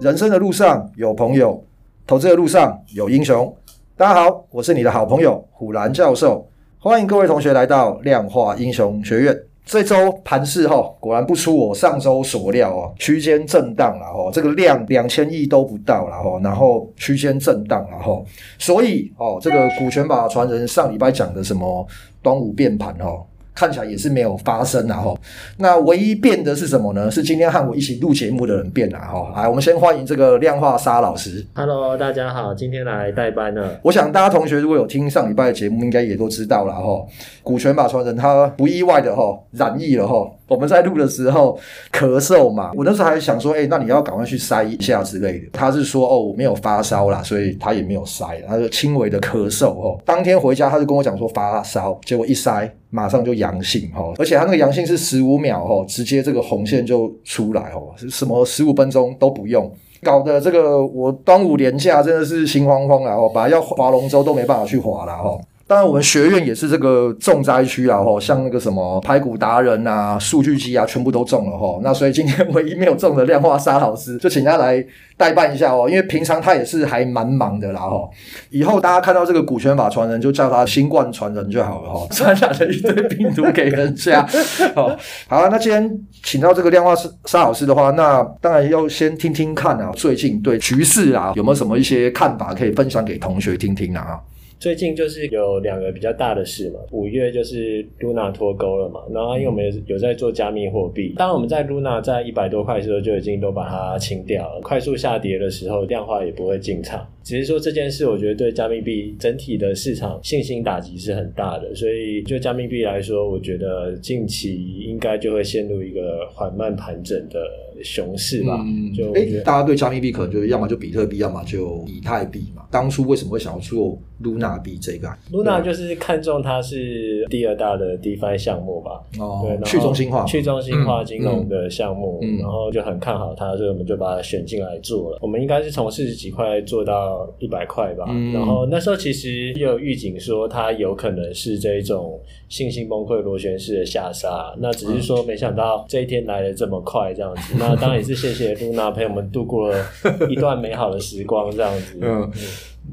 人生的路上有朋友，投资的路上有英雄。大家好，我是你的好朋友虎兰教授，欢迎各位同学来到量化英雄学院。这周盘势哈，果然不出我上周所料哦，区间震荡了哈，这个量两千亿都不到了哈，然后区间震荡了哈，所以哦，这个股权法传人上礼拜讲的什么端午变盘哈。看起来也是没有发生啊哈，那唯一变的是什么呢？是今天和我一起录节目的人变了哈。来，我们先欢迎这个量化沙老师。Hello，大家好，今天来代班了。我想大家同学如果有听上礼拜的节目，应该也都知道了哈。股权法传人他不意外的哈染疫了哈。我们在录的时候咳嗽嘛，我那时候还想说，哎、那你要赶快去塞一下之类的。他是说，哦，我没有发烧啦，所以他也没有塞，他就轻微的咳嗽哦。当天回家他就跟我讲说发烧，结果一塞马上就阳性哈，而且他那个阳性是十五秒哈，直接这个红线就出来哦，什么十五分钟都不用，搞得这个我端午连假真的是心慌慌了，哦，本来要划龙舟都没办法去划了哈。当然，我们学院也是这个重灾区啊，吼，像那个什么排骨达人啊、数据机啊，全部都中了吼。那所以今天唯一没有中的量化沙老师，就请他来代办一下哦，因为平常他也是还蛮忙的啦，吼。以后大家看到这个股权法传人，就叫他新冠传人就好了，吼，传染了一堆病毒给人家。好，好，那今天请到这个量化沙老师的话，那当然要先听听看啊，最近对局势啊有没有什么一些看法可以分享给同学听听啊？最近就是有两个比较大的事嘛，五月就是 Luna 脱钩了嘛，然后因为我们有在做加密货币，当我们在 Luna 在一百多块的时候就已经都把它清掉了，快速下跌的时候量化也不会进场，只是说这件事我觉得对加密币整体的市场信心打击是很大的，所以就加密币来说，我觉得近期应该就会陷入一个缓慢盘整的熊市吧。嗯，就哎、欸，大家对加密币可能就是要么就比特币，要么就以太币嘛。当初为什么会想要做 Luna？币这个，Luna 就是看中它是第二大的 DeFi 项目吧？哦，对，去中心化、去中心化金融的项目，嗯嗯、然后就很看好它，所以我们就把它选进来做了。我们应该是从四十几块做到一百块吧？嗯、然后那时候其实也有预警说它有可能是这一种信心崩溃、螺旋式的下杀，那只是说没想到这一天来的这么快，这样子。那当然也是谢谢 Luna 陪我们度过了一段美好的时光，这样子。嗯。嗯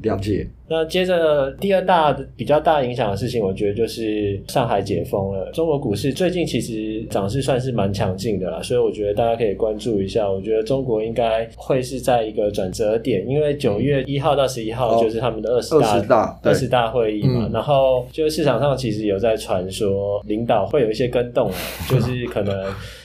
了解。那接着第二大比较大影响的事情，我觉得就是上海解封了。中国股市最近其实涨势算是蛮强劲的啦，所以我觉得大家可以关注一下。我觉得中国应该会是在一个转折点，因为九月一号到十一号就是他们的二十大、哦、二十大会议嘛。嗯、然后就市场上其实有在传说领导会有一些跟动，就是可能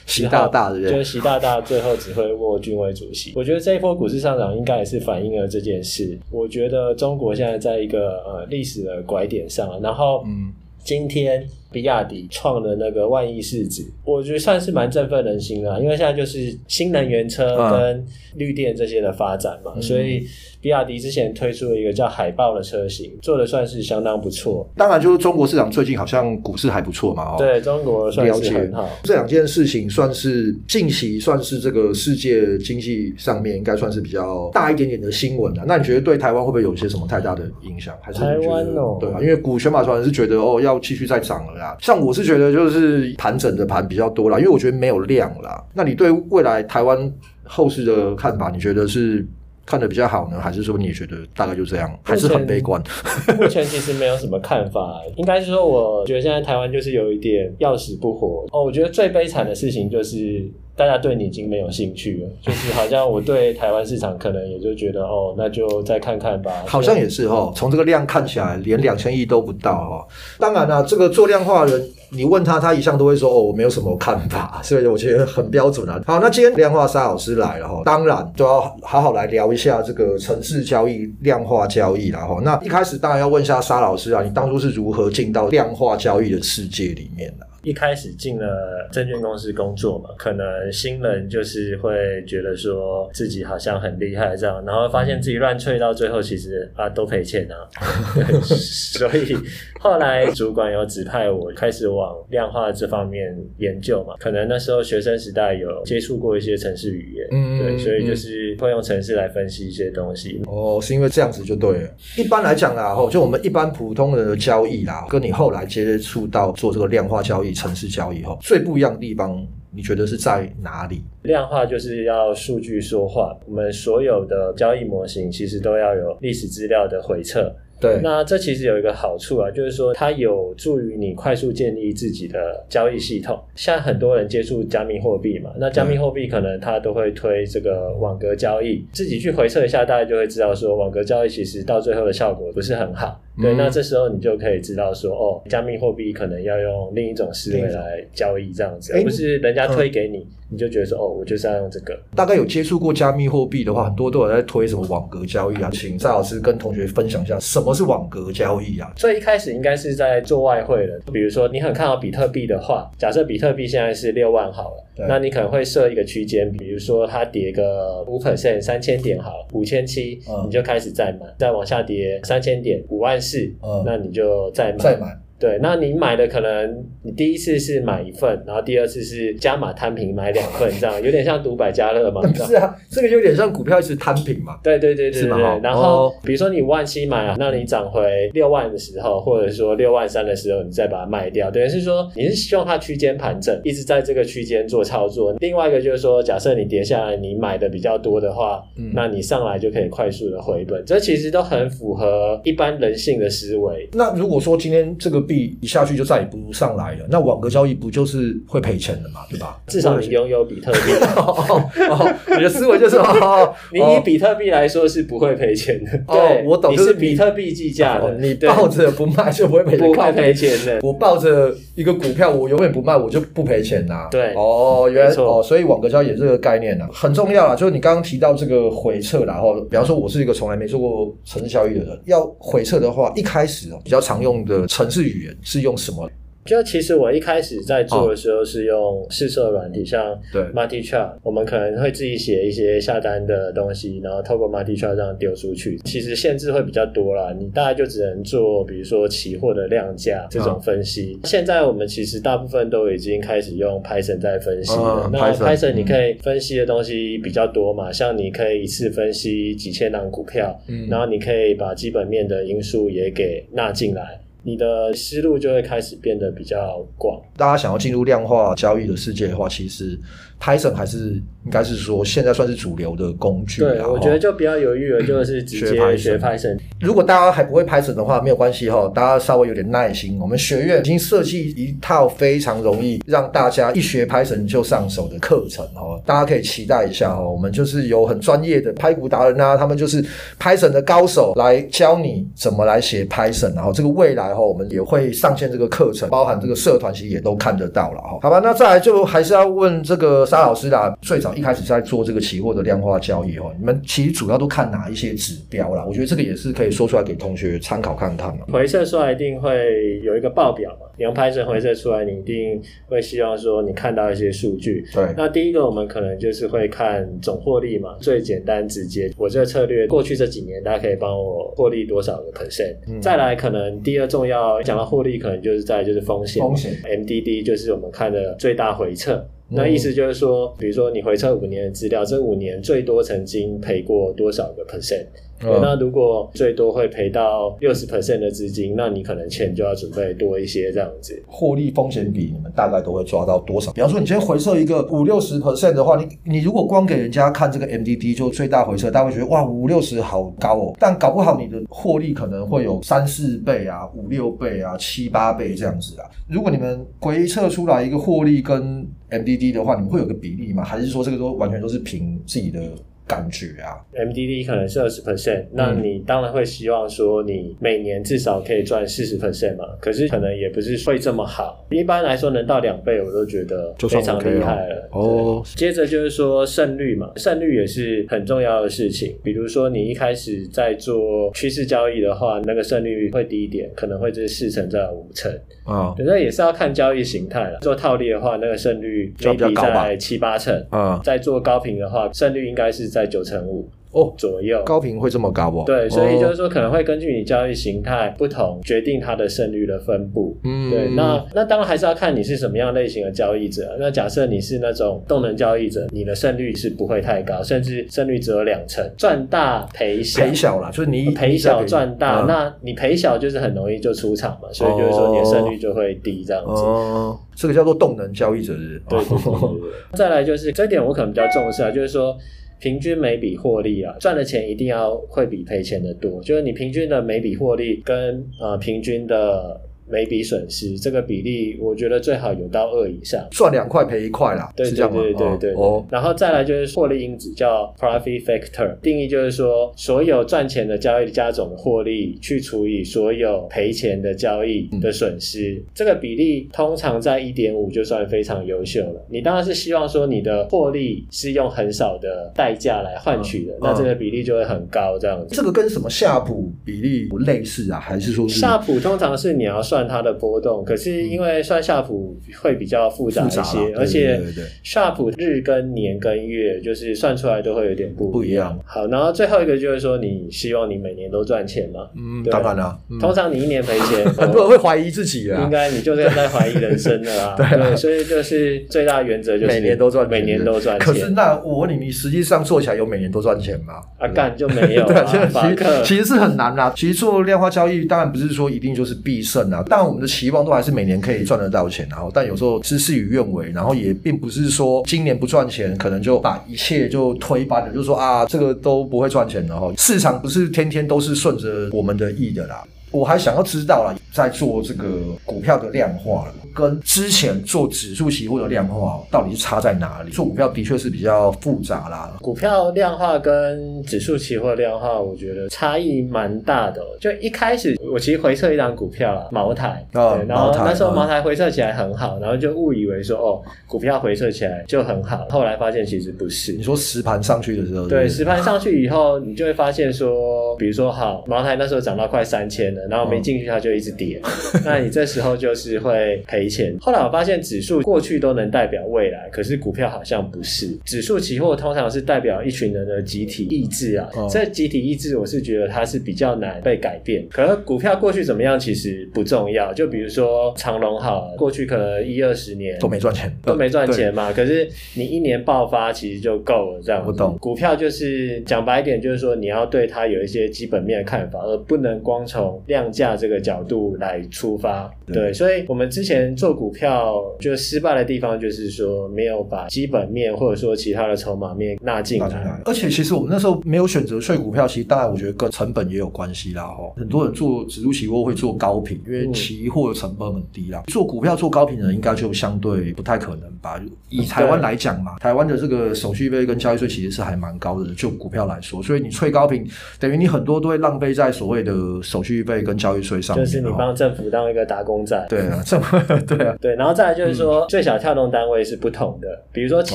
习大大的，就是习大大最后只会握军委主席。我觉得这一波股市上涨应该也是反映了这件事。我觉得。中国现在在一个呃历史的拐点上，然后嗯，今天比亚迪创的那个万亿市值，我觉得算是蛮振奋人心的，因为现在就是新能源车跟绿电这些的发展嘛，嗯、所以。比亚迪之前推出了一个叫海豹的车型，做的算是相当不错。当然，就是中国市场最近好像股市还不错嘛，哦，对，中国算是很好。这两件事情算是近期算是这个世界经济上面应该算是比较大一点点的新闻了。那你觉得对台湾会不会有一些什么太大的影响？还是台湾哦，对吧？因为股权法传人是觉得哦要继续再涨了像我是觉得就是盘整的盘比较多啦，因为我觉得没有量啦。那你对未来台湾后市的看法，你觉得是？看得比较好呢，还是说你也觉得大概就这样，还是很悲观？目前其实没有什么看法，应该是说，我觉得现在台湾就是有一点要死不活哦。我觉得最悲惨的事情就是。大家对你已经没有兴趣了，就是好像我对台湾市场可能也就觉得哦，那就再看看吧。好像也是哦，从这个量看起来，连两千亿都不到哦。当然了，这个做量化的人，你问他，他一向都会说哦，我没有什么看法，所以我觉得很标准啊。好，那今天量化沙老师来了哈，当然都要好好来聊一下这个城市交易、量化交易了哈。那一开始当然要问一下沙老师啊，你当初是如何进到量化交易的世界里面的？一开始进了证券公司工作嘛，可能新人就是会觉得说自己好像很厉害这样，然后发现自己乱吹到最后其实啊都赔钱啊，所以后来主管有指派我开始往量化这方面研究嘛，可能那时候学生时代有接触过一些程式语言，嗯，对，所以就是会用程式来分析一些东西。哦，是因为这样子就对了。一般来讲啦，就我们一般普通人的交易啦，跟你后来接触到做这个量化交易。程式交易后最不一样的地方，你觉得是在哪里？量化就是要数据说话，我们所有的交易模型其实都要有历史资料的回测。对，那这其实有一个好处啊，就是说它有助于你快速建立自己的交易系统。像很多人接触加密货币嘛，那加密货币可能它都会推这个网格交易，自己去回测一下，大家就会知道说网格交易其实到最后的效果不是很好。对，嗯、那这时候你就可以知道说，哦，加密货币可能要用另一种思维来交易，这样子，而不是人家推给你，嗯、你就觉得说，哦，我就是要用这个。大概有接触过加密货币的话，很多都有在推什么网格交易啊，请蔡老师跟同学分享一下什么是网格交易啊？所以一开始应该是在做外汇的，比如说你很看好比特币的话，假设比特币现在是六万好了，那你可能会设一个区间，比如说它跌个五 percent，三千点好了，五千七，你就开始再买，再往下跌三千点，五万四，嗯，那。你就再买，再买。对，那你买的可能你第一次是买一份，然后第二次是加码摊平买两份，这样有点像赌百家乐嘛？不是啊，这个就有点像股票一直摊平嘛。对对对对对。然后比如说你五万七买啊，那你涨回六万的时候，或者说六万三的时候，你再把它卖掉，等于是说你是希望它区间盘整，一直在这个区间做操作。另外一个就是说，假设你跌下来，你买的比较多的话，嗯，那你上来就可以快速的回本。这其实都很符合一般人性的思维。那如果说今天这个币一下去就再也不上来了，那网格交易不就是会赔钱的嘛，对吧？至少你拥有比特币，哦，你的思维就是哦，你以比特币来说是不会赔钱的。哦，我懂，你是比特币计价的，你抱着不卖就不会赔，不会赔钱的。我抱着一个股票，我永远不卖，我就不赔钱呐。对，哦，原来哦，所以网格交易这个概念呢很重要啊，就是你刚刚提到这个回撤，然后比方说我是一个从来没做过城市交易的人，要回撤的话，一开始比较常用的城市语言是用什么？就其实我一开始在做的时候是用试色软体，像 m a r t i Chart，我们可能会自己写一些下单的东西，然后透过 m a r t i Chart 这样丢出去。其实限制会比较多啦，你大概就只能做，比如说期货的量价这种分析。哦、现在我们其实大部分都已经开始用 Python 在分析了。嗯、那 Python 你可以分析的东西比较多嘛，嗯、像你可以一次分析几千档股票，嗯、然后你可以把基本面的因素也给纳进来。你的思路就会开始变得比较广。大家想要进入量化交易的世界的话，其实 Python 还是应该是说现在算是主流的工具。对，我觉得就不要犹豫了，就是直接学 Python。如果大家还不会 Python 的话，没有关系哈，大家稍微有点耐心。我们学院已经设计一套非常容易让大家一学 Python 就上手的课程哦，大家可以期待一下哦。我们就是有很专业的拍股达人啊，他们就是 Python 的高手来教你怎么来写 Python，然后这个未来。然后我们也会上线这个课程，包含这个社团其实也都看得到了哈。好吧，那再来就还是要问这个沙老师啦。最早一开始在做这个期货的量化交易哦，你们其实主要都看哪一些指标啦？我觉得这个也是可以说出来给同学参考看看嘛。回测出来一定会有一个报表嘛，你用 Python 回测出来，你一定会希望说你看到一些数据。对，那第一个我们可能就是会看总获利嘛，最简单直接。我这个策略过去这几年，大家可以帮我获利多少个 percent？嗯，再来可能第二重要讲到获利，可能就是在就是风险，风险 MDD 就是我们看的最大回撤。那意思就是说，比如说你回测五年的资料，这五年最多曾经赔过多少个 percent？对，那如果最多会赔到六十 percent 的资金，那你可能钱就要准备多一些这样子。获利风险比你们大概都会抓到多少？比方说你今天回撤一个五六十 percent 的话，你你如果光给人家看这个 MDD 就最大回撤，大家会觉得哇五六十好高哦，但搞不好你的获利可能会有三四倍啊、五六倍啊、七八倍这样子啊。如果你们回测出来一个获利跟 MDD 的话，你们会有个比例吗？还是说这个都完全都是凭自己的？感觉啊，MDD 可能是二十 percent，那你当然会希望说你每年至少可以赚四十 percent 嘛。可是可能也不是会这么好，一般来说能到两倍，我都觉得非常厉害了。哦，接着就是说胜率嘛，胜率也是很重要的事情。比如说你一开始在做趋势交易的话，那个胜率会低一点，可能会是四成到五成啊。那也是要看交易形态了。做套利的话，那个胜率就比较高，在七八成啊。在做高频的话，胜率应该是。在九成五。哦，左右高频会这么高不？对，所以就是说可能会根据你交易形态不同，决定它的胜率的分布。嗯，对，那那当然还是要看你是什么样类型的交易者。那假设你是那种动能交易者，你的胜率是不会太高，甚至胜率只有两成，赚大赔小。赔小啦，就是你赔小赚大，嗯，那你赔小就是很容易就出场嘛，所以就是说你的胜率就会低这样子。哦，这个叫做动能交易者是？对对对对对。再来就是这点我可能比较重视啊，就是说。平均每笔获利啊，赚的钱一定要会比赔钱的多，就是你平均的每笔获利跟呃平均的。每笔损失这个比例，我觉得最好有到二以上，赚两块赔一块啦，对对对对对对。哦，然后再来就是获利因子，叫 profit factor，定义就是说，所有赚钱的交易加总的获利去除以所有赔钱的交易的损失，嗯、这个比例通常在一点五就算非常优秀了。你当然是希望说你的获利是用很少的代价来换取的，嗯、那这个比例就会很高这样子。这个跟什么夏普比例不类似啊？还是说是夏普通常是你要算它的波动，可是因为算夏普会比较复杂一些，而且夏普日跟年跟月就是算出来都会有点不一样。一样好，然后最后一个就是说，你希望你每年都赚钱吗？嗯，当然了。嗯、通常你一年赔钱，很多人会怀疑自己啊。应该你就是在怀疑人生的啦。对，对，所以就是最大原则就是每年都赚，每年都赚钱。可是那我问你，你实际上做起来有每年都赚钱吗？啊，干就没有、啊。对，其实其实是很难啦。其实做量化交易当然不是说一定就是必胜啊，但我们的期望都还是每年可以赚得到钱，然后但有时候是事与愿违，然后也并不是说今年不赚钱，可能就把一切就推翻了，就说啊，这个都不会赚钱，的哈市场不是天天都是顺着我们的意的啦。我还想要知道了，在做这个股票的量化了，跟之前做指数期货的量化到底是差在哪里？做股票的确是比较复杂啦。股票量化跟指数期货量化，我觉得差异蛮大的。就一开始我其实回测一档股票啦，茅台，哦、对，然后那时候茅台回测起来很好，然后就误以为说哦，股票回测起来就很好，后来发现其实不是。你说实盘上去的时候？对，实盘上去以后，你就会发现说，比如说好，茅台那时候涨到快三千了。然后没进去，它就一直跌，那你这时候就是会赔钱。后来我发现指数过去都能代表未来，可是股票好像不是。指数期货通常是代表一群人的集体意志啊，这、哦、集体意志我是觉得它是比较难被改变。可是股票过去怎么样其实不重要，就比如说长隆好了，过去可能一二十年都没赚钱，都没赚钱嘛。可是你一年爆发其实就够了，这样。不懂。股票就是讲白一点，就是说你要对它有一些基本面的看法，而不能光从量价这个角度来出发，对，对，所以我们之前做股票就失败的地方，就是说没有把基本面或者说其他的筹码面纳进来，来。而且其实我们那时候没有选择税股票，其实当然我觉得跟成本也有关系啦。哈，很多人做指数期货会做高频，因为期货的成本很低啦。嗯、做股票做高频的人应该就相对不太可能吧？以台湾来讲嘛，台湾的这个手续费跟交易税其实是还蛮高的，就股票来说，所以你吹高频，等于你很多都会浪费在所谓的手续费跟交易税上面。就是你帮政府当一个打工仔，对啊，政府对啊，对，然后再来就是说，最小跳动单位是不同的，比如说期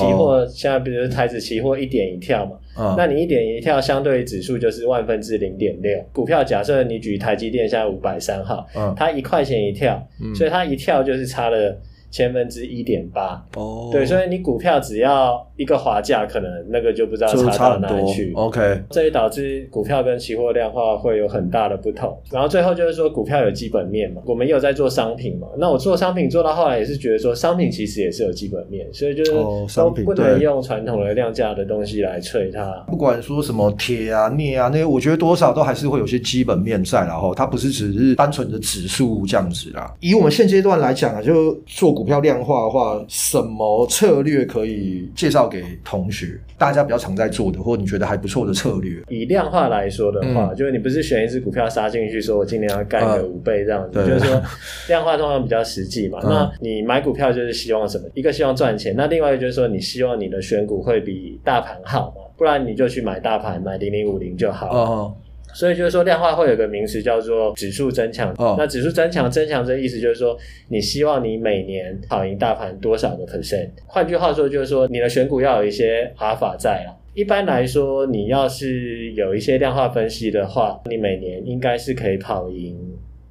货，现在比如说台指期货一点一跳嘛，那你一点一跳相对于指数就是万分之零点六。股票假设你举台积电现在五百三号，它一块钱一跳，所以它一跳就是差了千分之一点八。哦，对，所以你股票只要。一个滑价，可能那个就不知道差到哪里去。OK，这也导致股票跟期货量化会有很大的不同。然后最后就是说，股票有基本面嘛，我们也有在做商品嘛。那我做商品做到后来也是觉得说，商品其实也是有基本面，所以就是都不能用传统的量价的东西来吹它。不管说什么铁啊、镍啊那些，我觉得多少都还是会有些基本面在，然后它不是只是单纯的指数这样子啦。以我们现阶段来讲啊，就做股票量化的话，什么策略可以介绍给同学，大家比较常在做的，或者你觉得还不错的策略。以量化来说的话，嗯、就是你不是选一只股票杀进去，说我今年要干个五倍这样子，呃、就是说量化通常比较实际嘛。嗯、那你买股票就是希望什么？一个希望赚钱，那另外一个就是说你希望你的选股会比大盘好嘛？不然你就去买大盘，买零零五零就好了。哦所以就是说，量化会有个名词叫做指数增强。哦，那指数增强，增强这意思就是说，你希望你每年跑赢大盘多少个 percent？换句话说，就是说你的选股要有一些阿尔法在啊。一般来说，你要是有一些量化分析的话，你每年应该是可以跑赢，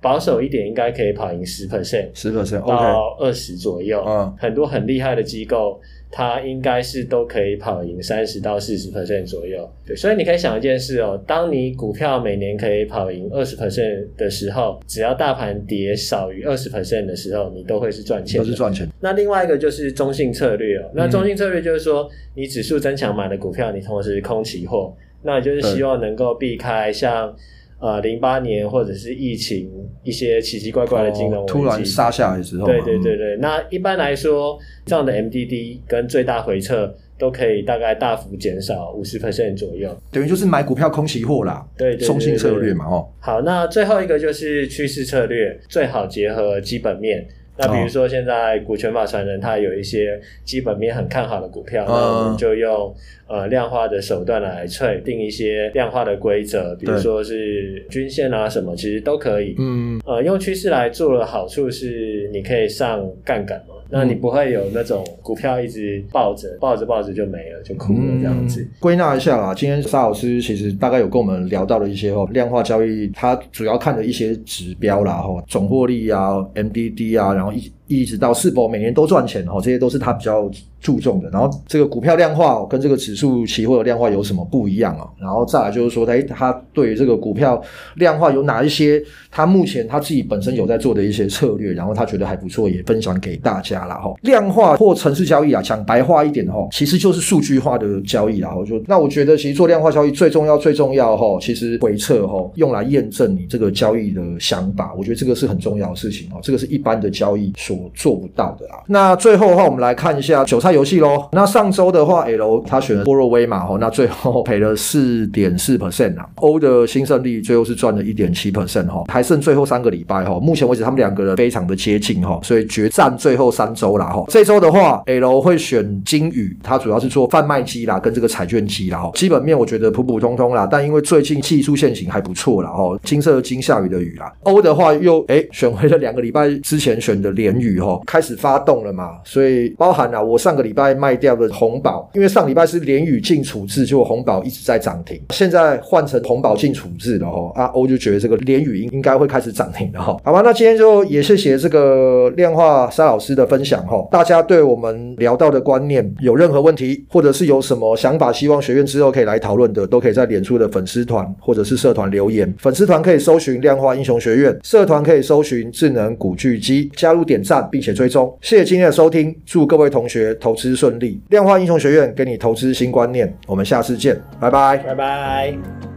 保守一点应该可以跑赢十 percent，十 percent 到二十左右。嗯，很多很厉害的机构。它应该是都可以跑赢三十到四十 percent 左右。对，所以你可以想一件事哦，当你股票每年可以跑赢二十 percent 的时候，只要大盘跌少于二十 percent 的时候，你都会是赚钱，都是赚钱。那另外一个就是中性策略哦，那中性策略就是说，你指数增强买的股票，你同时空期货，那你就是希望能够避开像。呃，零八年或者是疫情一些奇奇怪怪的金融危机，哦、突然杀下来的时候，对对对对。嗯、那一般来说，这样的 MDD 跟最大回撤都可以大概大幅减少五十 percent 左右，等于就是买股票空期货啦。对，对，对，对，中性策略嘛，哦。好，那最后一个就是趋势策略，最好结合基本面。那比如说现在股权法传人他有一些基本面很看好的股票，那我们就用。呃，量化的手段来确定一些量化的规则，比如说是均线啊什么，其实都可以。嗯，呃，用趋势来做的好处是，你可以上杠杆嘛，那你不会有那种股票一直抱着，抱着抱着就没了，就哭了这样子。归纳一下啦，今天沙老师其实大概有跟我们聊到了一些哦，量化交易它主要看的一些指标啦，哈，总获利啊，MDD 啊，然后一一直到是否每年都赚钱哈，这些都是他比较注重的。然后这个股票量化跟这个指数期货的量化有什么不一样啊？然后再来就是说，哎，他对于这个股票量化有哪一些，他目前他自己本身有在做的一些策略，然后他觉得还不错，也分享给大家了哈。量化或城市交易啊，讲白话一点哈，其实就是数据化的交易啦。我就那我觉得其实做量化交易最重要最重要哈，其实回测哈，用来验证你这个交易的想法，我觉得这个是很重要的事情哈。这个是一般的交易所做不到的啦。那最后的话，我们来看一下韭菜游戏喽。那上周的话，L 他选了波若威嘛，吼，那最后赔了四点四 percent 啊。O 的新胜利最后是赚了一点七 percent 哈，还剩最后三个礼拜哈。目前为止，他们两个人非常的接近哈，所以决战最后三周啦哈。这周的话，L 会选金宇，它主要是做贩卖机啦，跟这个彩券机啦哈。基本面我觉得普普通通啦，但因为最近技术线型还不错啦哈。金色的金，下雨的雨啦。O 的话又哎选回了两个礼拜之前选的联雨哈，开始发动了嘛，所以包含了我上个礼拜卖掉的红宝，因为上礼拜是联宇进处置，结果红宝一直在涨停，现在换成红宝进处置了哈。阿欧就觉得这个联宇应应该会开始涨停了哈。好吧，那今天就也谢谢这个量化沙老师的分享哈。大家对我们聊到的观念有任何问题，或者是有什么想法，希望学院之后可以来讨论的，都可以在脸书的粉丝团或者是社团留言。粉丝团可以搜寻量化英雄学院，社团可以搜寻智能古巨基，加入点赞并且追踪。谢谢今天的收听，祝各位同学投资顺利。量化英雄学院给你投资新观念，我们下次见，拜拜，拜拜。